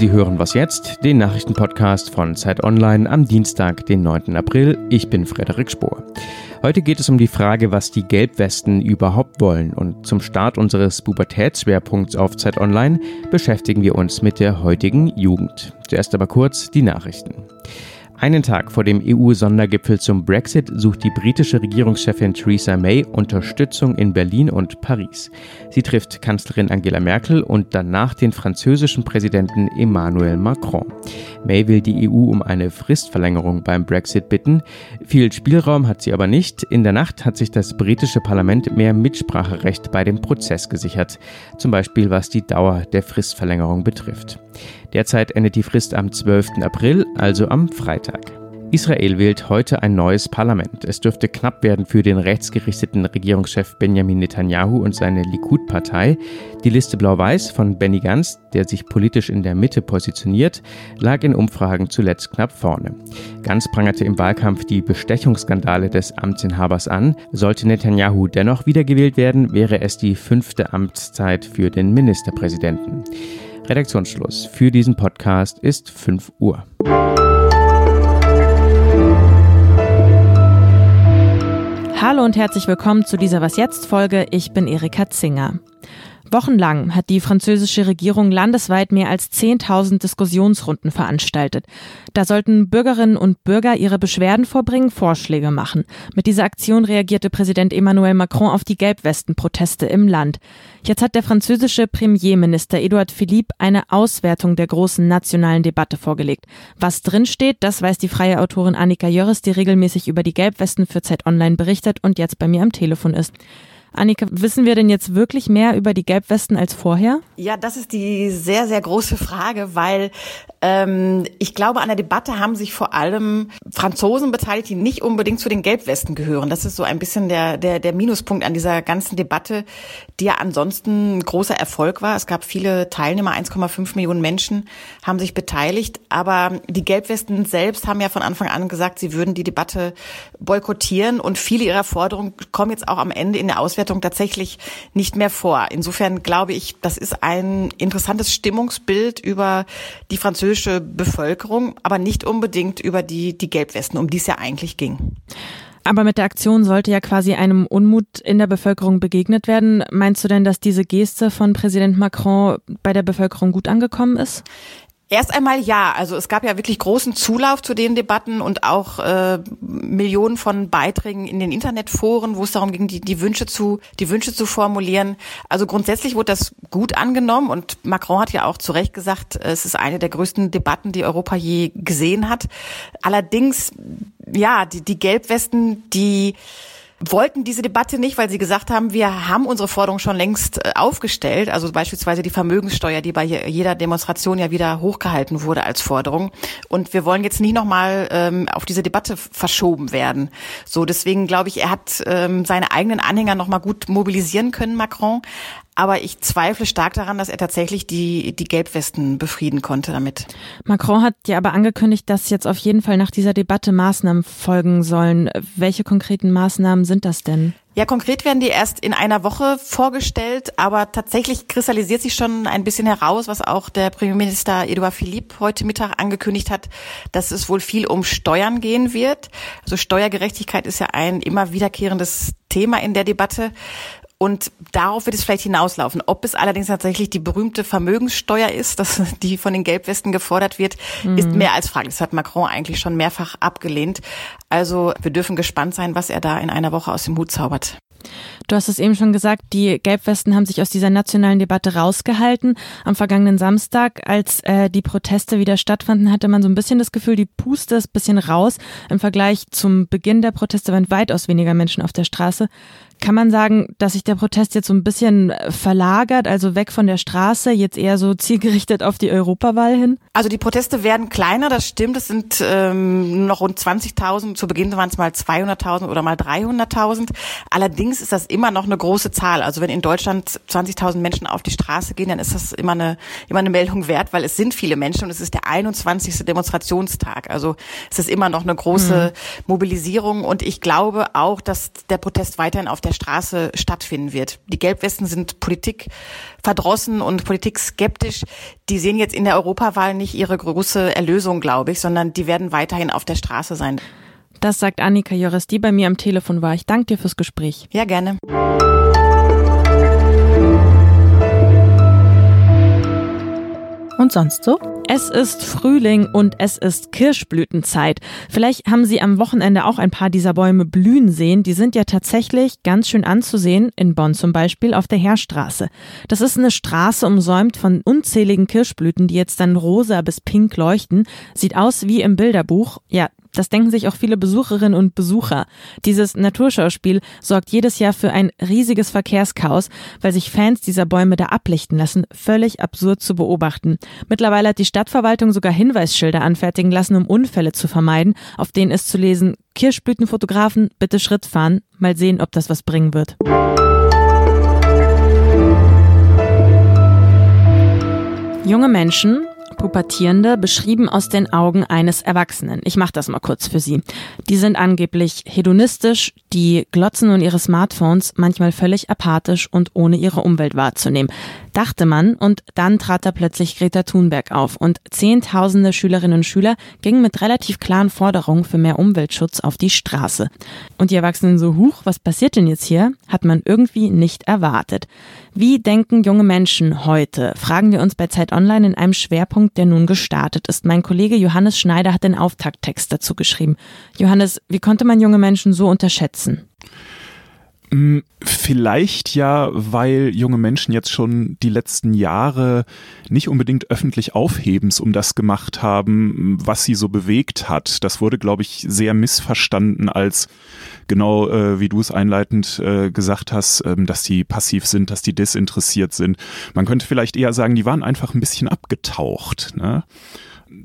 Sie hören was jetzt, den Nachrichtenpodcast von Zeit Online am Dienstag, den 9. April. Ich bin Frederik Spohr. Heute geht es um die Frage, was die Gelbwesten überhaupt wollen. Und zum Start unseres Pubertätsschwerpunkts auf Zeit Online beschäftigen wir uns mit der heutigen Jugend. Zuerst aber kurz die Nachrichten. Einen Tag vor dem EU-Sondergipfel zum Brexit sucht die britische Regierungschefin Theresa May Unterstützung in Berlin und Paris. Sie trifft Kanzlerin Angela Merkel und danach den französischen Präsidenten Emmanuel Macron. May will die EU um eine Fristverlängerung beim Brexit bitten. Viel Spielraum hat sie aber nicht. In der Nacht hat sich das britische Parlament mehr Mitspracherecht bei dem Prozess gesichert, zum Beispiel was die Dauer der Fristverlängerung betrifft. Derzeit endet die Frist am 12. April, also am Freitag. Israel wählt heute ein neues Parlament. Es dürfte knapp werden für den rechtsgerichteten Regierungschef Benjamin Netanyahu und seine Likud-Partei. Die Liste Blau-Weiß von Benny Gantz, der sich politisch in der Mitte positioniert, lag in Umfragen zuletzt knapp vorne. Gantz prangerte im Wahlkampf die Bestechungsskandale des Amtsinhabers an. Sollte Netanyahu dennoch wiedergewählt werden, wäre es die fünfte Amtszeit für den Ministerpräsidenten. Redaktionsschluss für diesen Podcast ist 5 Uhr. Hallo und herzlich willkommen zu dieser Was jetzt Folge. Ich bin Erika Zinger. Wochenlang hat die französische Regierung landesweit mehr als 10.000 Diskussionsrunden veranstaltet. Da sollten Bürgerinnen und Bürger ihre Beschwerden vorbringen, Vorschläge machen. Mit dieser Aktion reagierte Präsident Emmanuel Macron auf die Gelbwesten-Proteste im Land. Jetzt hat der französische Premierminister Edouard Philippe eine Auswertung der großen nationalen Debatte vorgelegt. Was drinsteht, das weiß die freie Autorin Annika Jörres, die regelmäßig über die Gelbwesten für Zeit Online berichtet und jetzt bei mir am Telefon ist. Annika, wissen wir denn jetzt wirklich mehr über die Gelbwesten als vorher? Ja, das ist die sehr, sehr große Frage, weil ähm, ich glaube, an der Debatte haben sich vor allem Franzosen beteiligt, die nicht unbedingt zu den Gelbwesten gehören. Das ist so ein bisschen der, der, der Minuspunkt an dieser ganzen Debatte, die ja ansonsten ein großer Erfolg war. Es gab viele Teilnehmer, 1,5 Millionen Menschen haben sich beteiligt, aber die Gelbwesten selbst haben ja von Anfang an gesagt, sie würden die Debatte boykottieren und viele ihrer Forderungen kommen jetzt auch am Ende in der Auswertung Auswertung tatsächlich nicht mehr vor. Insofern glaube ich, das ist ein interessantes Stimmungsbild über die französische Bevölkerung, aber nicht unbedingt über die, die Gelbwesten, um die es ja eigentlich ging. Aber mit der Aktion sollte ja quasi einem Unmut in der Bevölkerung begegnet werden. Meinst du denn, dass diese Geste von Präsident Macron bei der Bevölkerung gut angekommen ist? Erst einmal ja, also es gab ja wirklich großen Zulauf zu den Debatten und auch äh, Millionen von Beiträgen in den Internetforen, wo es darum ging, die, die Wünsche zu die Wünsche zu formulieren. Also grundsätzlich wurde das gut angenommen und Macron hat ja auch zu Recht gesagt, es ist eine der größten Debatten, die Europa je gesehen hat. Allerdings ja, die, die Gelbwesten, die wollten diese Debatte nicht, weil sie gesagt haben, wir haben unsere Forderung schon längst äh, aufgestellt. Also beispielsweise die Vermögenssteuer, die bei jeder Demonstration ja wieder hochgehalten wurde als Forderung. Und wir wollen jetzt nicht nochmal ähm, auf diese Debatte verschoben werden. So, deswegen glaube ich, er hat ähm, seine eigenen Anhänger nochmal gut mobilisieren können, Macron. Aber ich zweifle stark daran, dass er tatsächlich die, die Gelbwesten befrieden konnte damit. Macron hat ja aber angekündigt, dass jetzt auf jeden Fall nach dieser Debatte Maßnahmen folgen sollen. Welche konkreten Maßnahmen sind das denn? Ja, konkret werden die erst in einer Woche vorgestellt, aber tatsächlich kristallisiert sich schon ein bisschen heraus, was auch der Premierminister Edouard Philippe heute Mittag angekündigt hat, dass es wohl viel um Steuern gehen wird. Also Steuergerechtigkeit ist ja ein immer wiederkehrendes Thema in der Debatte. Und darauf wird es vielleicht hinauslaufen. Ob es allerdings tatsächlich die berühmte Vermögenssteuer ist, dass die von den Gelbwesten gefordert wird, mhm. ist mehr als fraglich. Das hat Macron eigentlich schon mehrfach abgelehnt. Also wir dürfen gespannt sein, was er da in einer Woche aus dem Hut zaubert. Du hast es eben schon gesagt, die Gelbwesten haben sich aus dieser nationalen Debatte rausgehalten. Am vergangenen Samstag, als äh, die Proteste wieder stattfanden, hatte man so ein bisschen das Gefühl, die Puste ist ein bisschen raus. Im Vergleich zum Beginn der Proteste waren weitaus weniger Menschen auf der Straße. Kann man sagen, dass sich der Protest jetzt so ein bisschen äh, verlagert, also weg von der Straße, jetzt eher so zielgerichtet auf die Europawahl hin? Also die Proteste werden kleiner, das stimmt. Es sind ähm, noch rund 20.000. Zu Beginn waren es mal 200.000 oder mal 300.000. Allerdings ist das immer noch eine große Zahl. Also wenn in Deutschland 20.000 Menschen auf die Straße gehen, dann ist das immer eine, immer eine Meldung wert, weil es sind viele Menschen und es ist der 21. Demonstrationstag. Also es ist immer noch eine große mhm. Mobilisierung und ich glaube auch, dass der Protest weiterhin auf der der Straße stattfinden wird. Die Gelbwesten sind Politik verdrossen und Politik skeptisch. Die sehen jetzt in der Europawahl nicht ihre große Erlösung, glaube ich, sondern die werden weiterhin auf der Straße sein. Das sagt Annika Jores, die bei mir am Telefon war. Ich danke dir fürs Gespräch. Ja, gerne. Und sonst so? Es ist Frühling und es ist Kirschblütenzeit. Vielleicht haben Sie am Wochenende auch ein paar dieser Bäume blühen sehen. Die sind ja tatsächlich ganz schön anzusehen, in Bonn zum Beispiel auf der Heerstraße. Das ist eine Straße umsäumt von unzähligen Kirschblüten, die jetzt dann rosa bis pink leuchten. Sieht aus wie im Bilderbuch. Ja, das denken sich auch viele Besucherinnen und Besucher. Dieses Naturschauspiel sorgt jedes Jahr für ein riesiges Verkehrschaos, weil sich Fans dieser Bäume da ablichten lassen, völlig absurd zu beobachten. Mittlerweile hat die Stadtverwaltung sogar Hinweisschilder anfertigen lassen, um Unfälle zu vermeiden, auf denen ist zu lesen, Kirschblütenfotografen, bitte Schritt fahren, mal sehen, ob das was bringen wird. Junge Menschen Pubertierende beschrieben aus den Augen eines Erwachsenen. Ich mache das mal kurz für Sie. Die sind angeblich hedonistisch, die glotzen nun ihre Smartphones, manchmal völlig apathisch und ohne ihre Umwelt wahrzunehmen dachte man, und dann trat da plötzlich Greta Thunberg auf und zehntausende Schülerinnen und Schüler gingen mit relativ klaren Forderungen für mehr Umweltschutz auf die Straße. Und die Erwachsenen so, huch, was passiert denn jetzt hier? Hat man irgendwie nicht erwartet. Wie denken junge Menschen heute? Fragen wir uns bei Zeit Online in einem Schwerpunkt, der nun gestartet ist. Mein Kollege Johannes Schneider hat den Auftakttext dazu geschrieben. Johannes, wie konnte man junge Menschen so unterschätzen? Mm, vielleicht ja, weil junge Menschen jetzt schon die letzten Jahre nicht unbedingt öffentlich Aufhebens um das gemacht haben, was sie so bewegt hat. Das wurde, glaube ich, sehr missverstanden als genau äh, wie du es einleitend äh, gesagt hast, ähm, dass die passiv sind, dass die desinteressiert sind. Man könnte vielleicht eher sagen, die waren einfach ein bisschen abgetaucht. Ne?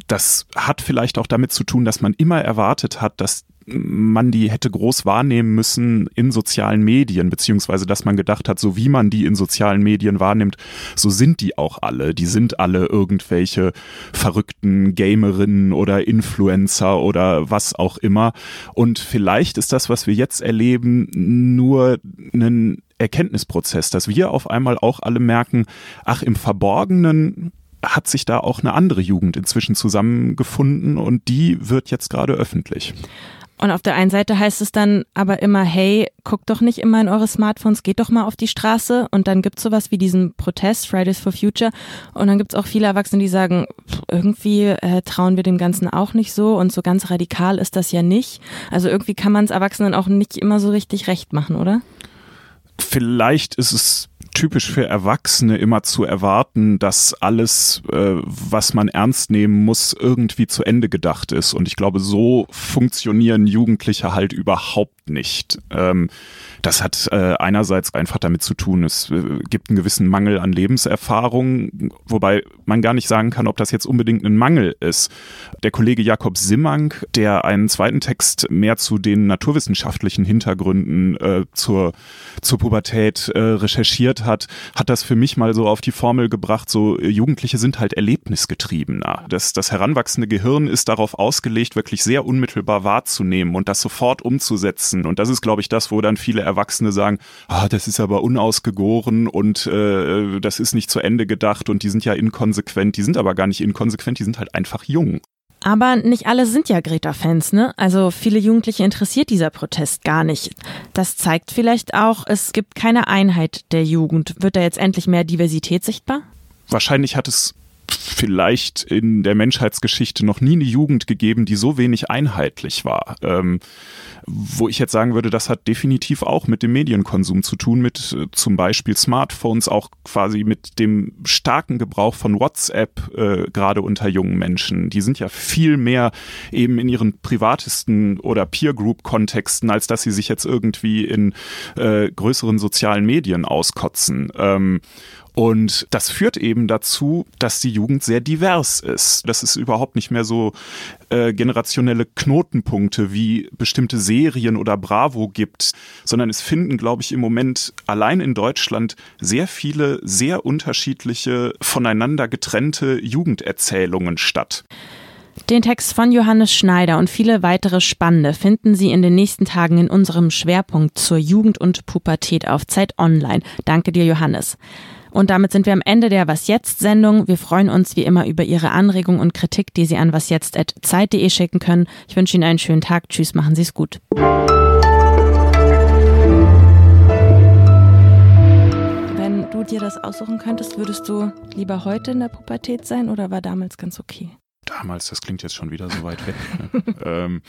Das hat vielleicht auch damit zu tun, dass man immer erwartet hat, dass man die hätte groß wahrnehmen müssen in sozialen Medien, beziehungsweise dass man gedacht hat, so wie man die in sozialen Medien wahrnimmt, so sind die auch alle. Die sind alle irgendwelche verrückten Gamerinnen oder Influencer oder was auch immer. Und vielleicht ist das, was wir jetzt erleben, nur ein Erkenntnisprozess, dass wir auf einmal auch alle merken, ach, im Verborgenen hat sich da auch eine andere Jugend inzwischen zusammengefunden und die wird jetzt gerade öffentlich. Und auf der einen Seite heißt es dann aber immer, hey, guckt doch nicht immer in eure Smartphones, geht doch mal auf die Straße. Und dann gibt's sowas wie diesen Protest, Fridays for Future. Und dann gibt's auch viele Erwachsene, die sagen, irgendwie äh, trauen wir dem Ganzen auch nicht so und so ganz radikal ist das ja nicht. Also irgendwie kann man es Erwachsenen auch nicht immer so richtig recht machen, oder? Vielleicht ist es typisch für Erwachsene immer zu erwarten, dass alles, äh, was man ernst nehmen muss, irgendwie zu Ende gedacht ist. Und ich glaube, so funktionieren Jugendliche halt überhaupt nicht. Ähm, das hat äh, einerseits einfach damit zu tun, es äh, gibt einen gewissen Mangel an Lebenserfahrung, wobei man gar nicht sagen kann, ob das jetzt unbedingt ein Mangel ist. Der Kollege Jakob Simmang, der einen zweiten Text mehr zu den naturwissenschaftlichen Hintergründen äh, zur, zur Pubertät äh, recherchiert hat, hat das für mich mal so auf die Formel gebracht, so äh, Jugendliche sind halt erlebnisgetriebener. Das, das heranwachsende Gehirn ist darauf ausgelegt, wirklich sehr unmittelbar wahrzunehmen und das sofort umzusetzen. Und das ist, glaube ich, das, wo dann viele Erwachsene sagen, ah, das ist aber unausgegoren und äh, das ist nicht zu Ende gedacht und die sind ja inkonsequent, die sind aber gar nicht inkonsequent, die sind halt einfach jung. Aber nicht alle sind ja Greta-Fans, ne? Also viele Jugendliche interessiert dieser Protest gar nicht. Das zeigt vielleicht auch, es gibt keine Einheit der Jugend. Wird da jetzt endlich mehr Diversität sichtbar? Wahrscheinlich hat es vielleicht in der Menschheitsgeschichte noch nie eine Jugend gegeben, die so wenig einheitlich war. Ähm, wo ich jetzt sagen würde, das hat definitiv auch mit dem Medienkonsum zu tun, mit äh, zum Beispiel Smartphones, auch quasi mit dem starken Gebrauch von WhatsApp, äh, gerade unter jungen Menschen. Die sind ja viel mehr eben in ihren privatesten oder Peer-Group-Kontexten, als dass sie sich jetzt irgendwie in äh, größeren sozialen Medien auskotzen. Ähm, und das führt eben dazu, dass die Jugend sehr divers ist. Dass es überhaupt nicht mehr so äh, generationelle Knotenpunkte wie bestimmte Serien oder Bravo gibt, sondern es finden, glaube ich, im Moment allein in Deutschland sehr viele, sehr unterschiedliche, voneinander getrennte Jugenderzählungen statt. Den Text von Johannes Schneider und viele weitere spannende finden Sie in den nächsten Tagen in unserem Schwerpunkt zur Jugend und Pubertät auf Zeit Online. Danke dir, Johannes. Und damit sind wir am Ende der Was jetzt Sendung. Wir freuen uns wie immer über Ihre Anregungen und Kritik, die Sie an wasjetzt.zeit.de schicken können. Ich wünsche Ihnen einen schönen Tag. Tschüss, machen Sie es gut. Wenn du dir das aussuchen könntest, würdest du lieber heute in der Pubertät sein oder war damals ganz okay? Damals, das klingt jetzt schon wieder so weit weg. Ne? ähm,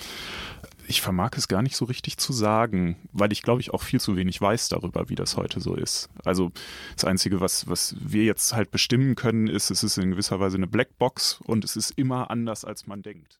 ich vermag es gar nicht so richtig zu sagen, weil ich glaube ich auch viel zu wenig weiß darüber, wie das heute so ist. Also das Einzige, was, was wir jetzt halt bestimmen können, ist, es ist in gewisser Weise eine Blackbox und es ist immer anders, als man denkt.